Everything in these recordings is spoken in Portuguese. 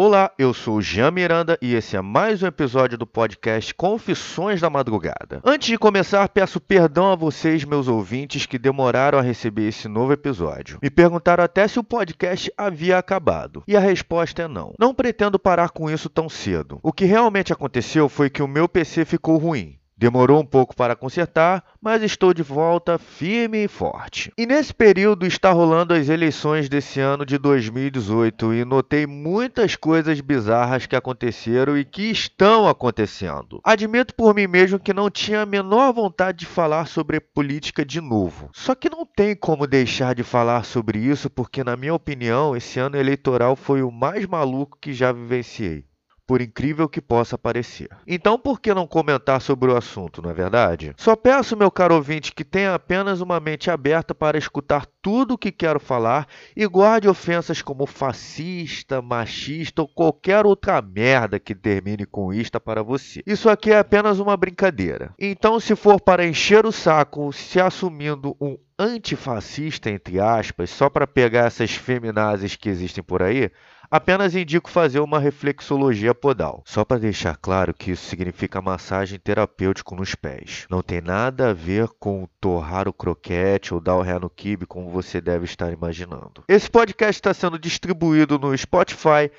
Olá, eu sou o Jean Miranda e esse é mais um episódio do podcast Confissões da Madrugada. Antes de começar, peço perdão a vocês, meus ouvintes, que demoraram a receber esse novo episódio. Me perguntaram até se o podcast havia acabado, e a resposta é não. Não pretendo parar com isso tão cedo. O que realmente aconteceu foi que o meu PC ficou ruim. Demorou um pouco para consertar, mas estou de volta firme e forte. E nesse período está rolando as eleições desse ano de 2018 e notei muitas coisas bizarras que aconteceram e que estão acontecendo. Admito por mim mesmo que não tinha a menor vontade de falar sobre política de novo. Só que não tem como deixar de falar sobre isso porque, na minha opinião, esse ano eleitoral foi o mais maluco que já vivenciei por incrível que possa parecer. Então, por que não comentar sobre o assunto, não é verdade? Só peço, meu caro ouvinte, que tenha apenas uma mente aberta para escutar tudo o que quero falar e guarde ofensas como fascista, machista ou qualquer outra merda que termine com ista para você. Isso aqui é apenas uma brincadeira. Então, se for para encher o saco se assumindo um antifascista, entre aspas, só para pegar essas feminazes que existem por aí, Apenas indico fazer uma reflexologia podal, só para deixar claro que isso significa massagem terapêutica nos pés. Não tem nada a ver com torrar o croquete ou dar o ré no kibe como você deve estar imaginando. Esse podcast está sendo distribuído no Spotify,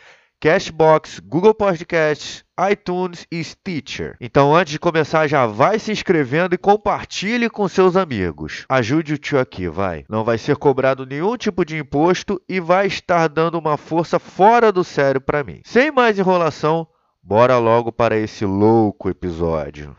Cashbox, Google Podcasts, iTunes e Stitcher. Então, antes de começar, já vai se inscrevendo e compartilhe com seus amigos. Ajude o tio aqui, vai. Não vai ser cobrado nenhum tipo de imposto e vai estar dando uma força fora do sério para mim. Sem mais enrolação, bora logo para esse louco episódio.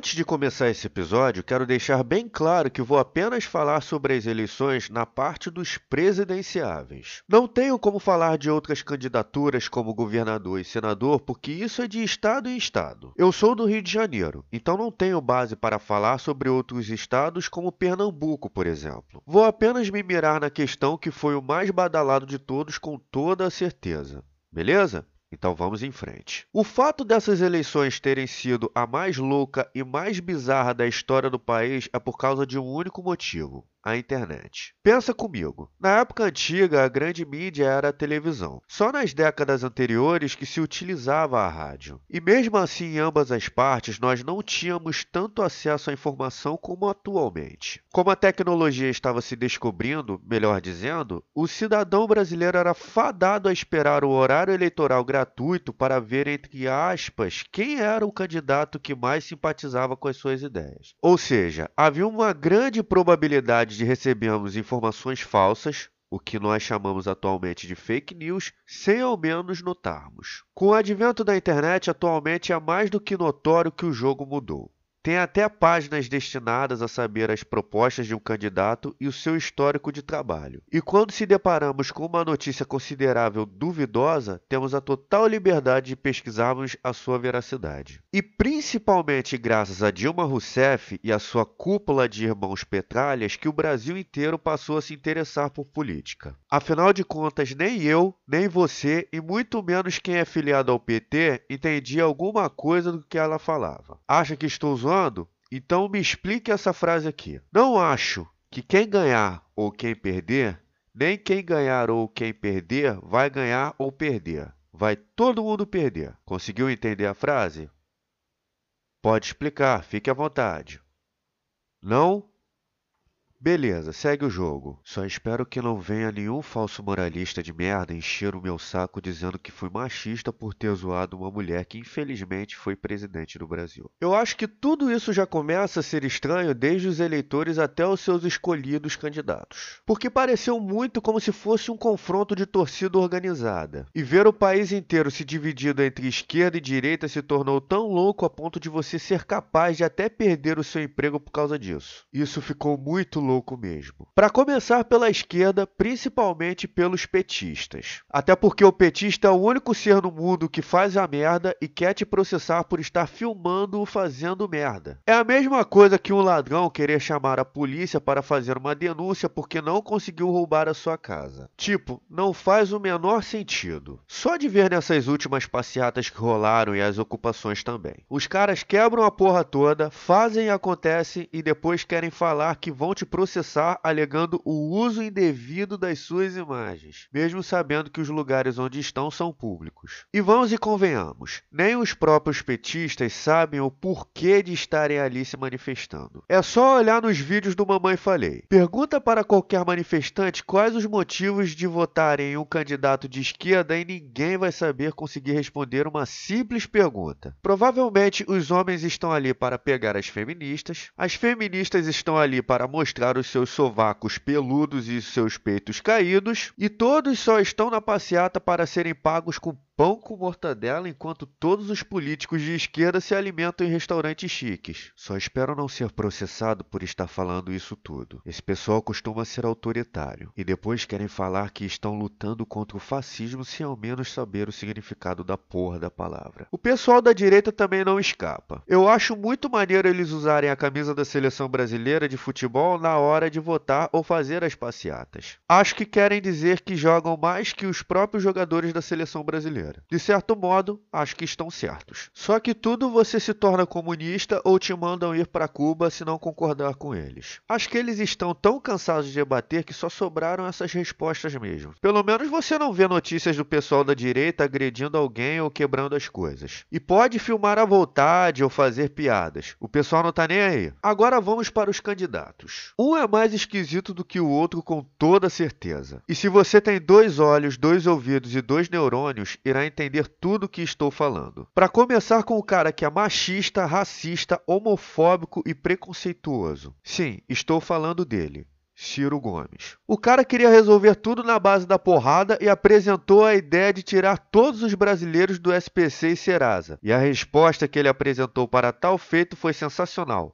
Antes de começar esse episódio, quero deixar bem claro que vou apenas falar sobre as eleições na parte dos presidenciáveis. Não tenho como falar de outras candidaturas como governador e senador, porque isso é de estado em estado. Eu sou do Rio de Janeiro, então não tenho base para falar sobre outros estados como Pernambuco, por exemplo. Vou apenas me mirar na questão que foi o mais badalado de todos com toda a certeza. Beleza? Então vamos em frente. O fato dessas eleições terem sido a mais louca e mais bizarra da história do país é por causa de um único motivo: a internet. Pensa comigo. Na época antiga, a grande mídia era a televisão. Só nas décadas anteriores que se utilizava a rádio. E mesmo assim, em ambas as partes, nós não tínhamos tanto acesso à informação como atualmente. Como a tecnologia estava se descobrindo, melhor dizendo, o cidadão brasileiro era fadado a esperar o horário eleitoral gratuito para ver, entre aspas, quem era o candidato que mais simpatizava com as suas ideias. Ou seja, havia uma grande probabilidade de recebermos informações falsas, o que nós chamamos atualmente de fake news, sem ao menos notarmos. Com o advento da internet, atualmente é mais do que notório que o jogo mudou. Tem até páginas destinadas a saber as propostas de um candidato e o seu histórico de trabalho. E quando se deparamos com uma notícia considerável duvidosa, temos a total liberdade de pesquisarmos a sua veracidade. E principalmente graças a Dilma Rousseff e a sua cúpula de irmãos Petralhas que o Brasil inteiro passou a se interessar por política. Afinal de contas, nem eu, nem você e muito menos quem é filiado ao PT entendia alguma coisa do que ela falava. Acha que estou Então me explique essa frase aqui. Não acho que quem ganhar ou quem perder, nem quem ganhar ou quem perder vai ganhar ou perder. Vai todo mundo perder. Conseguiu entender a frase? Pode explicar, fique à vontade. Não? Beleza, segue o jogo. Só espero que não venha nenhum falso moralista de merda encher o meu saco dizendo que fui machista por ter zoado uma mulher que infelizmente foi presidente do Brasil. Eu acho que tudo isso já começa a ser estranho desde os eleitores até os seus escolhidos candidatos. Porque pareceu muito como se fosse um confronto de torcida organizada. E ver o país inteiro se dividido entre esquerda e direita se tornou tão louco a ponto de você ser capaz de até perder o seu emprego por causa disso. Isso ficou muito louco louco mesmo. Para começar pela esquerda, principalmente pelos petistas. Até porque o petista é o único ser no mundo que faz a merda e quer te processar por estar filmando-o fazendo merda. É a mesma coisa que um ladrão querer chamar a polícia para fazer uma denúncia porque não conseguiu roubar a sua casa. Tipo, não faz o menor sentido. Só de ver nessas últimas passeatas que rolaram e as ocupações também. Os caras quebram a porra toda, fazem e acontece e depois querem falar que vão te processar alegando o uso indevido das suas imagens, mesmo sabendo que os lugares onde estão são públicos. E vamos e convenhamos, nem os próprios petistas sabem o porquê de estarem ali se manifestando. É só olhar nos vídeos do Mamãe Falei. Pergunta para qualquer manifestante quais os motivos de votarem em um candidato de esquerda e ninguém vai saber conseguir responder uma simples pergunta. Provavelmente os homens estão ali para pegar as feministas, as feministas estão ali para mostrar os seus sovacos peludos e seus peitos caídos, e todos só estão na passeata para serem pagos com pão com mortadela enquanto todos os políticos de esquerda se alimentam em restaurantes chiques. Só espero não ser processado por estar falando isso tudo. Esse pessoal costuma ser autoritário e depois querem falar que estão lutando contra o fascismo sem ao menos saber o significado da porra da palavra. O pessoal da direita também não escapa. Eu acho muito maneiro eles usarem a camisa da seleção brasileira de futebol na hora de votar ou fazer as passeatas. Acho que querem dizer que jogam mais que os próprios jogadores da seleção brasileira. De certo modo, acho que estão certos. Só que tudo você se torna comunista ou te mandam ir para Cuba se não concordar com eles. Acho que eles estão tão cansados de debater que só sobraram essas respostas mesmo. Pelo menos você não vê notícias do pessoal da direita agredindo alguém ou quebrando as coisas. E pode filmar à vontade ou fazer piadas. O pessoal não tá nem aí. Agora vamos para os candidatos. Um é mais esquisito do que o outro com toda certeza. E se você tem dois olhos, dois ouvidos e dois neurônios, irá entender tudo o que estou falando. Para começar com o cara que é machista, racista, homofóbico e preconceituoso. Sim, estou falando dele. Ciro Gomes. O cara queria resolver tudo na base da porrada e apresentou a ideia de tirar todos os brasileiros do SPC e Serasa. E a resposta que ele apresentou para tal feito foi sensacional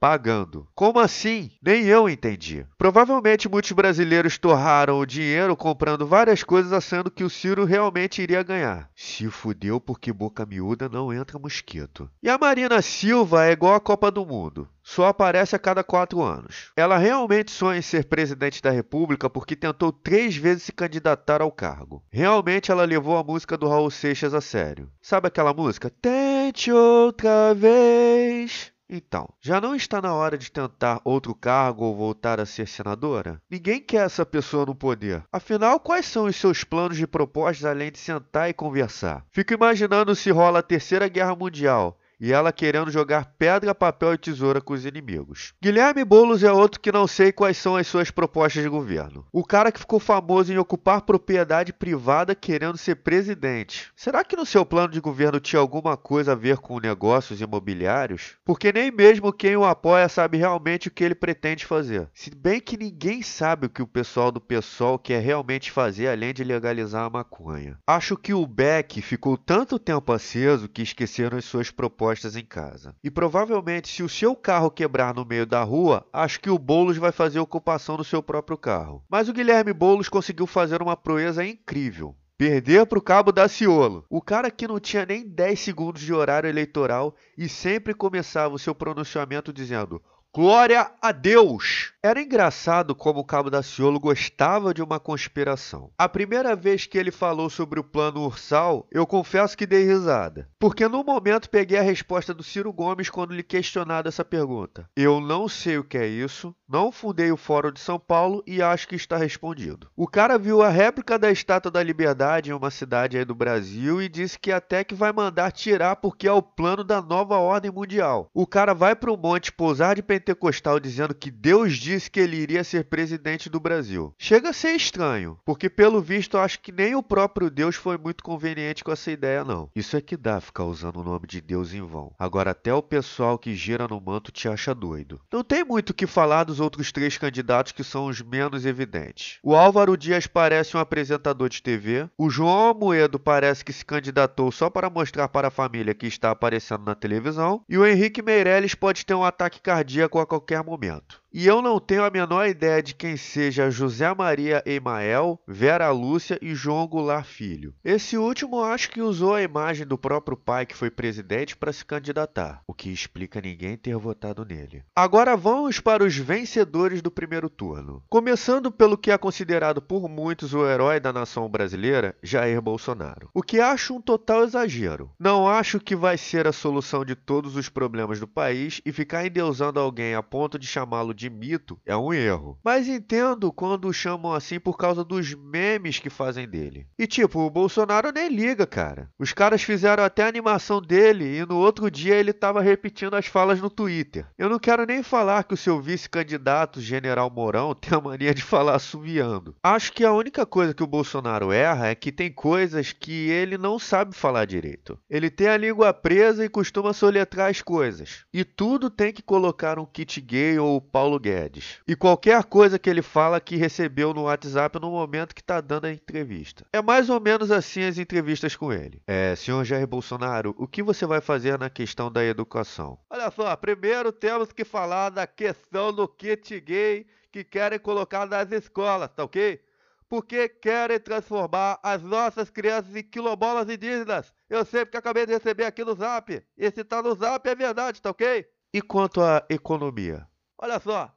pagando. Como assim? Nem eu entendi. Provavelmente muitos brasileiros torraram o dinheiro comprando várias coisas achando que o Ciro realmente iria ganhar. Se fudeu porque boca miúda não entra mosquito. E a Marina Silva é igual a Copa do Mundo só aparece a cada quatro anos. Ela realmente sonha em ser presidente da República porque tentou três vezes se candidatar ao cargo. Realmente ela levou a música do Raul Seixas a sério. Sabe aquela música? Tente outra vez. Então, já não está na hora de tentar outro cargo ou voltar a ser senadora? Ninguém quer essa pessoa no poder. Afinal, quais são os seus planos de propostas além de sentar e conversar? Fico imaginando se rola a Terceira Guerra Mundial e ela querendo jogar pedra, papel e tesoura com os inimigos. Guilherme Boulos é outro que não sei quais são as suas propostas de governo. O cara que ficou famoso em ocupar propriedade privada querendo ser presidente. Será que no seu plano de governo tinha alguma coisa a ver com negócios imobiliários? Porque nem mesmo quem o apoia sabe realmente o que ele pretende fazer. Se bem que ninguém sabe o que o pessoal do PSOL quer realmente fazer além de legalizar a maconha. Acho que o Beck ficou tanto tempo aceso que esqueceram as suas propostas em casa. E provavelmente, se o seu carro quebrar no meio da rua, acho que o Boulos vai fazer ocupação do seu próprio carro. Mas o Guilherme Boulos conseguiu fazer uma proeza incrível. Perder para o Cabo Daciolo. O cara que não tinha nem 10 segundos de horário eleitoral e sempre começava o seu pronunciamento dizendo Glória a Deus! Era engraçado como o Cabo Daciolo gostava de uma conspiração. A primeira vez que ele falou sobre o plano Ursal, eu confesso que dei risada. Porque no momento peguei a resposta do Ciro Gomes quando lhe questionado essa pergunta. Eu não sei o que é isso, não fundei o Fórum de São Paulo e acho que está respondido. O cara viu a réplica da Estátua da Liberdade em uma cidade aí do Brasil e disse que até que vai mandar tirar porque é o plano da nova ordem mundial. O cara vai para o monte pousar de pentecostal dizendo que Deus disse que ele iria ser presidente do Brasil. Chega a ser estranho, porque pelo visto eu acho que nem o próprio Deus foi muito conveniente com essa ideia não. Isso é que dá ficar usando o nome de Deus em vão. Agora até o pessoal que gira no manto te acha doido. Não tem muito o que falar dos outros três candidatos que são os menos evidentes. O Álvaro Dias parece um apresentador de TV, o João Amoedo parece que se candidatou só para mostrar para a família que está aparecendo na televisão, e o Henrique Meirelles pode ter um ataque cardíaco seco a qualquer momento. E eu não tenho a menor ideia de quem seja José Maria Emael, Vera Lúcia e João Goulart Filho. Esse último acho que usou a imagem do próprio pai que foi presidente para se candidatar, o que explica ninguém ter votado nele. Agora vamos para os vencedores do primeiro turno. Começando pelo que é considerado por muitos o herói da nação brasileira, Jair Bolsonaro. O que acho um total exagero. Não acho que vai ser a solução de todos os problemas do país e ficar endeusando alguém a ponto de chamá-lo de mito é um erro. Mas entendo quando o chamam assim por causa dos memes que fazem dele. E tipo, o Bolsonaro nem liga, cara. Os caras fizeram até a animação dele e no outro dia ele tava repetindo as falas no Twitter. Eu não quero nem falar que o seu vice-candidato, General Mourão, tem a mania de falar assoviando. Acho que a única coisa que o Bolsonaro erra é que tem coisas que ele não sabe falar direito. Ele tem a língua presa e costuma soletrar as coisas. E tudo tem que colocar um kit gay ou Paulo Paulo Guedes. E qualquer coisa que ele fala que recebeu no WhatsApp no momento que está dando a entrevista. É mais ou menos assim as entrevistas com ele. É, senhor Jair Bolsonaro, o que você vai fazer na questão da educação? Olha só, primeiro temos que falar da questão do kit gay que querem colocar nas escolas, tá ok? Porque querem transformar as nossas crianças em quilombolas indígenas. Eu sei porque acabei de receber aqui no zap. E se tá no zap é verdade, tá ok? E quanto à economia? Olha só,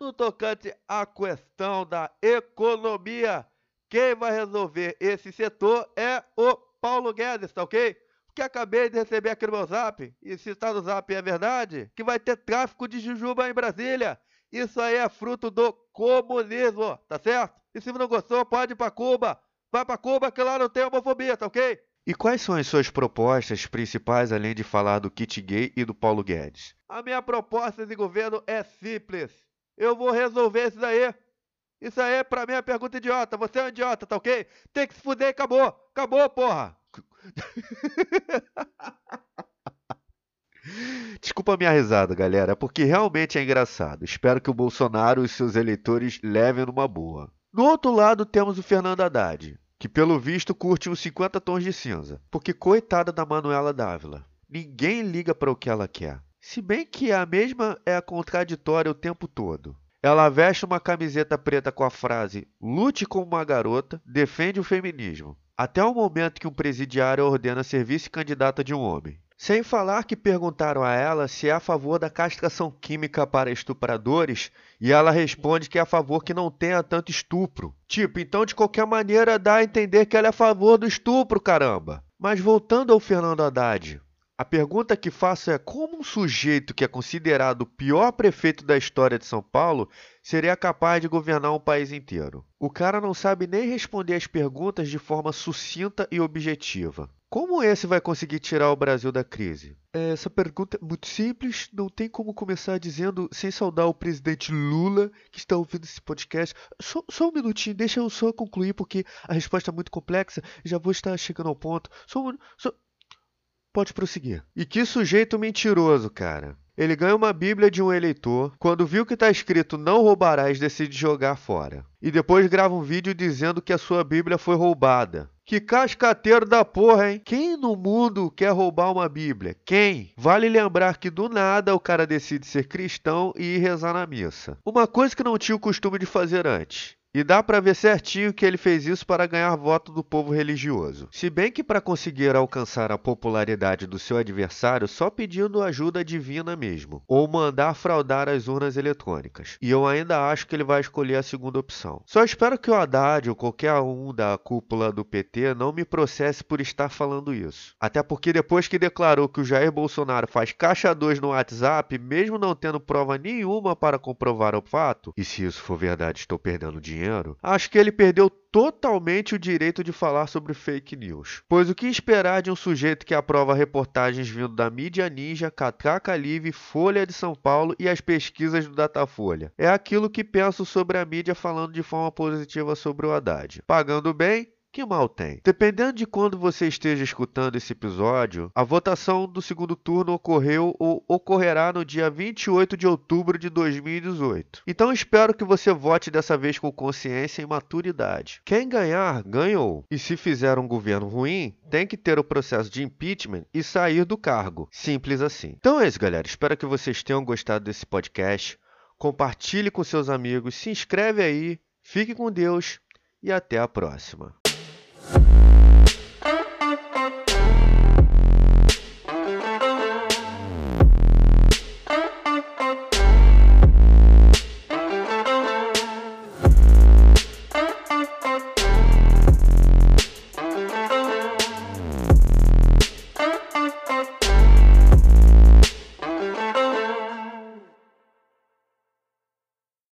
no tocante à questão da economia, quem vai resolver esse setor é o Paulo Guedes, tá ok? Que acabei de receber aqui no meu zap, e se está no zap é verdade, que vai ter tráfico de jujuba em Brasília. Isso aí é fruto do comunismo, tá certo? E se não gostou, pode ir pra Cuba. Vai pra Cuba que lá não tem homofobia, tá ok? E quais são as suas propostas principais, além de falar do kit gay e do Paulo Guedes? A minha proposta de governo é simples. Eu vou resolver isso daí. Isso aí, pra mim, é pergunta idiota. Você é um idiota, tá ok? Tem que se fuder e acabou. Acabou, porra. Desculpa a minha risada, galera, porque realmente é engraçado. Espero que o Bolsonaro e seus eleitores levem numa boa. No outro lado temos o Fernando Haddad que pelo visto curte uns 50 tons de cinza. Porque coitada da Manuela Dávila. Ninguém liga para o que ela quer. Se bem que a mesma é a contraditória o tempo todo. Ela veste uma camiseta preta com a frase Lute como uma garota, defende o feminismo. Até o momento que um presidiário ordena ser vice-candidata de um homem. Sem falar que perguntaram a ela se é a favor da castração química para estupradores e ela responde que é a favor que não tenha tanto estupro. Tipo, então de qualquer maneira dá a entender que ela é a favor do estupro, caramba. Mas voltando ao Fernando Haddad, a pergunta que faço é como um sujeito que é considerado o pior prefeito da história de São Paulo seria capaz de governar um país inteiro? O cara não sabe nem responder as perguntas de forma sucinta e objetiva. Como esse vai conseguir tirar o Brasil da crise? Essa pergunta é muito simples, não tem como começar dizendo, sem saudar o presidente Lula, que está ouvindo esse podcast. Só, só um minutinho, deixa eu só concluir, porque a resposta é muito complexa, já vou estar chegando ao ponto. Só só... Pode prosseguir. E que sujeito mentiroso, cara. Ele ganha uma Bíblia de um eleitor, quando viu que está escrito não roubarás, decide jogar fora. E depois grava um vídeo dizendo que a sua Bíblia foi roubada. Que cascateiro da porra, hein? Quem no mundo quer roubar uma Bíblia? Quem? Vale lembrar que do nada o cara decide ser cristão e ir rezar na missa. Uma coisa que não tinha o costume de fazer antes. E dá para ver certinho que ele fez isso para ganhar voto do povo religioso. Se bem que para conseguir alcançar a popularidade do seu adversário só pedindo ajuda divina mesmo, ou mandar fraudar as urnas eletrônicas. E eu ainda acho que ele vai escolher a segunda opção. Só espero que o Haddad ou qualquer um da cúpula do PT não me processe por estar falando isso. Até porque depois que declarou que o Jair Bolsonaro faz caixa 2 no WhatsApp, mesmo não tendo prova nenhuma para comprovar o fato, e se isso for verdade estou perdendo dinheiro, acho que ele perdeu totalmente o direito de falar sobre fake news. Pois o que esperar de um sujeito que aprova reportagens vindo da mídia ninja, Catraca Livre, Folha de São Paulo e as pesquisas do Datafolha? É aquilo que penso sobre a mídia falando de forma positiva sobre o Haddad. Pagando bem, Que mal tem? Dependendo de quando você esteja escutando esse episódio, a votação do segundo turno ocorreu ou ocorrerá no dia 28 de outubro de 2018. Então espero que você vote dessa vez com consciência e maturidade. Quem ganhar, ganhou. E se fizer um governo ruim, tem que ter o processo de impeachment e sair do cargo. Simples assim. Então é isso, galera. Espero que vocês tenham gostado desse podcast. Compartilhe com seus amigos, se inscreve aí, fique com Deus e até a próxima. you